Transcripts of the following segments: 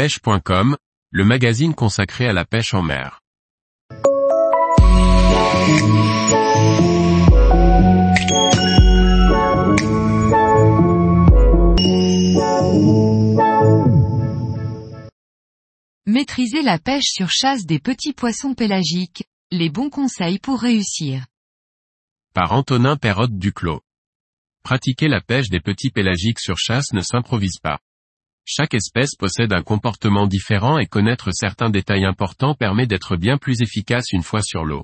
pêche.com, le magazine consacré à la pêche en mer. Maîtriser la pêche sur chasse des petits poissons pélagiques, les bons conseils pour réussir. Par Antonin Perrotte Duclos. Pratiquer la pêche des petits pélagiques sur chasse ne s'improvise pas. Chaque espèce possède un comportement différent et connaître certains détails importants permet d'être bien plus efficace une fois sur l'eau.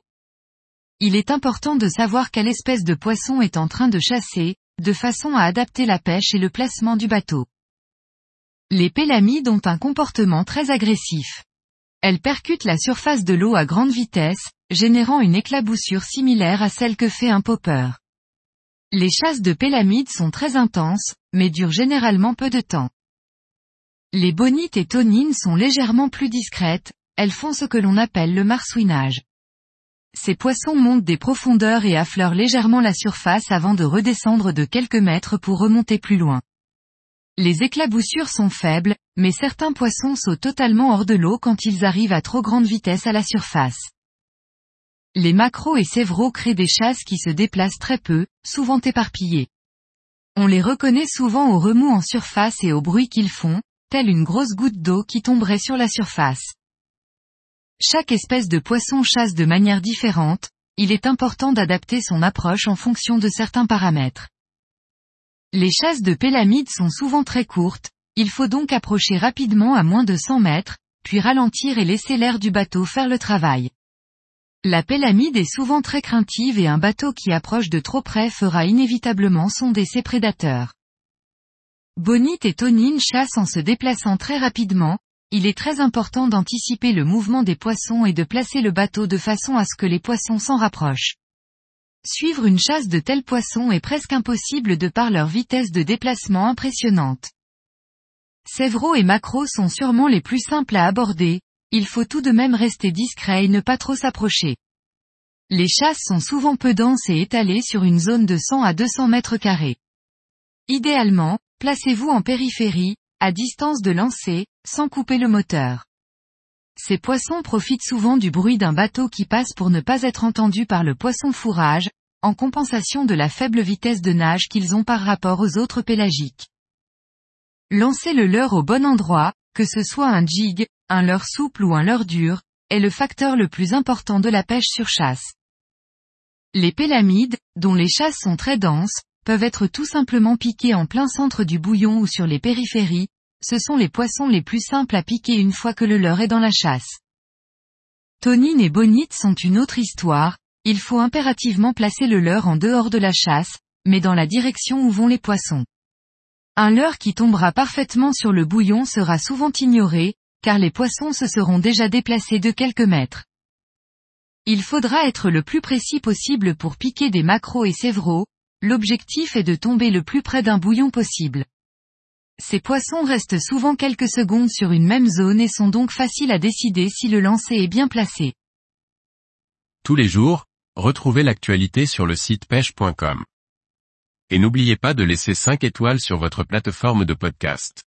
Il est important de savoir quelle espèce de poisson est en train de chasser, de façon à adapter la pêche et le placement du bateau. Les pélamides ont un comportement très agressif. Elles percutent la surface de l'eau à grande vitesse, générant une éclaboussure similaire à celle que fait un popper. Les chasses de pélamides sont très intenses, mais durent généralement peu de temps. Les bonites et tonines sont légèrement plus discrètes, elles font ce que l'on appelle le marsouinage. Ces poissons montent des profondeurs et affleurent légèrement la surface avant de redescendre de quelques mètres pour remonter plus loin. Les éclaboussures sont faibles, mais certains poissons sautent totalement hors de l'eau quand ils arrivent à trop grande vitesse à la surface. Les macros et sévraux créent des chasses qui se déplacent très peu, souvent éparpillées. On les reconnaît souvent au remous en surface et au bruit qu'ils font, une grosse goutte d'eau qui tomberait sur la surface. Chaque espèce de poisson chasse de manière différente, il est important d'adapter son approche en fonction de certains paramètres. Les chasses de pélamides sont souvent très courtes, il faut donc approcher rapidement à moins de 100 mètres, puis ralentir et laisser l'air du bateau faire le travail. La pélamide est souvent très craintive et un bateau qui approche de trop près fera inévitablement sonder ses prédateurs. Bonite et tonine chassent en se déplaçant très rapidement, il est très important d'anticiper le mouvement des poissons et de placer le bateau de façon à ce que les poissons s'en rapprochent. Suivre une chasse de tels poissons est presque impossible de par leur vitesse de déplacement impressionnante. Sévro et macro sont sûrement les plus simples à aborder, il faut tout de même rester discret et ne pas trop s'approcher. Les chasses sont souvent peu denses et étalées sur une zone de 100 à 200 mètres carrés. Idéalement, Placez-vous en périphérie, à distance de lancer, sans couper le moteur. Ces poissons profitent souvent du bruit d'un bateau qui passe pour ne pas être entendu par le poisson fourrage, en compensation de la faible vitesse de nage qu'ils ont par rapport aux autres pélagiques. Lancer le leurre au bon endroit, que ce soit un jig, un leurre souple ou un leurre dur, est le facteur le plus important de la pêche sur chasse. Les pélamides, dont les chasses sont très denses, peuvent être tout simplement piqués en plein centre du bouillon ou sur les périphéries, ce sont les poissons les plus simples à piquer une fois que le leur est dans la chasse. Tonine et bonite sont une autre histoire, il faut impérativement placer le leurre en dehors de la chasse, mais dans la direction où vont les poissons. Un leurre qui tombera parfaitement sur le bouillon sera souvent ignoré, car les poissons se seront déjà déplacés de quelques mètres. Il faudra être le plus précis possible pour piquer des macros et sévraux, L'objectif est de tomber le plus près d'un bouillon possible. Ces poissons restent souvent quelques secondes sur une même zone et sont donc faciles à décider si le lancer est bien placé. Tous les jours, retrouvez l'actualité sur le site pêche.com. Et n'oubliez pas de laisser 5 étoiles sur votre plateforme de podcast.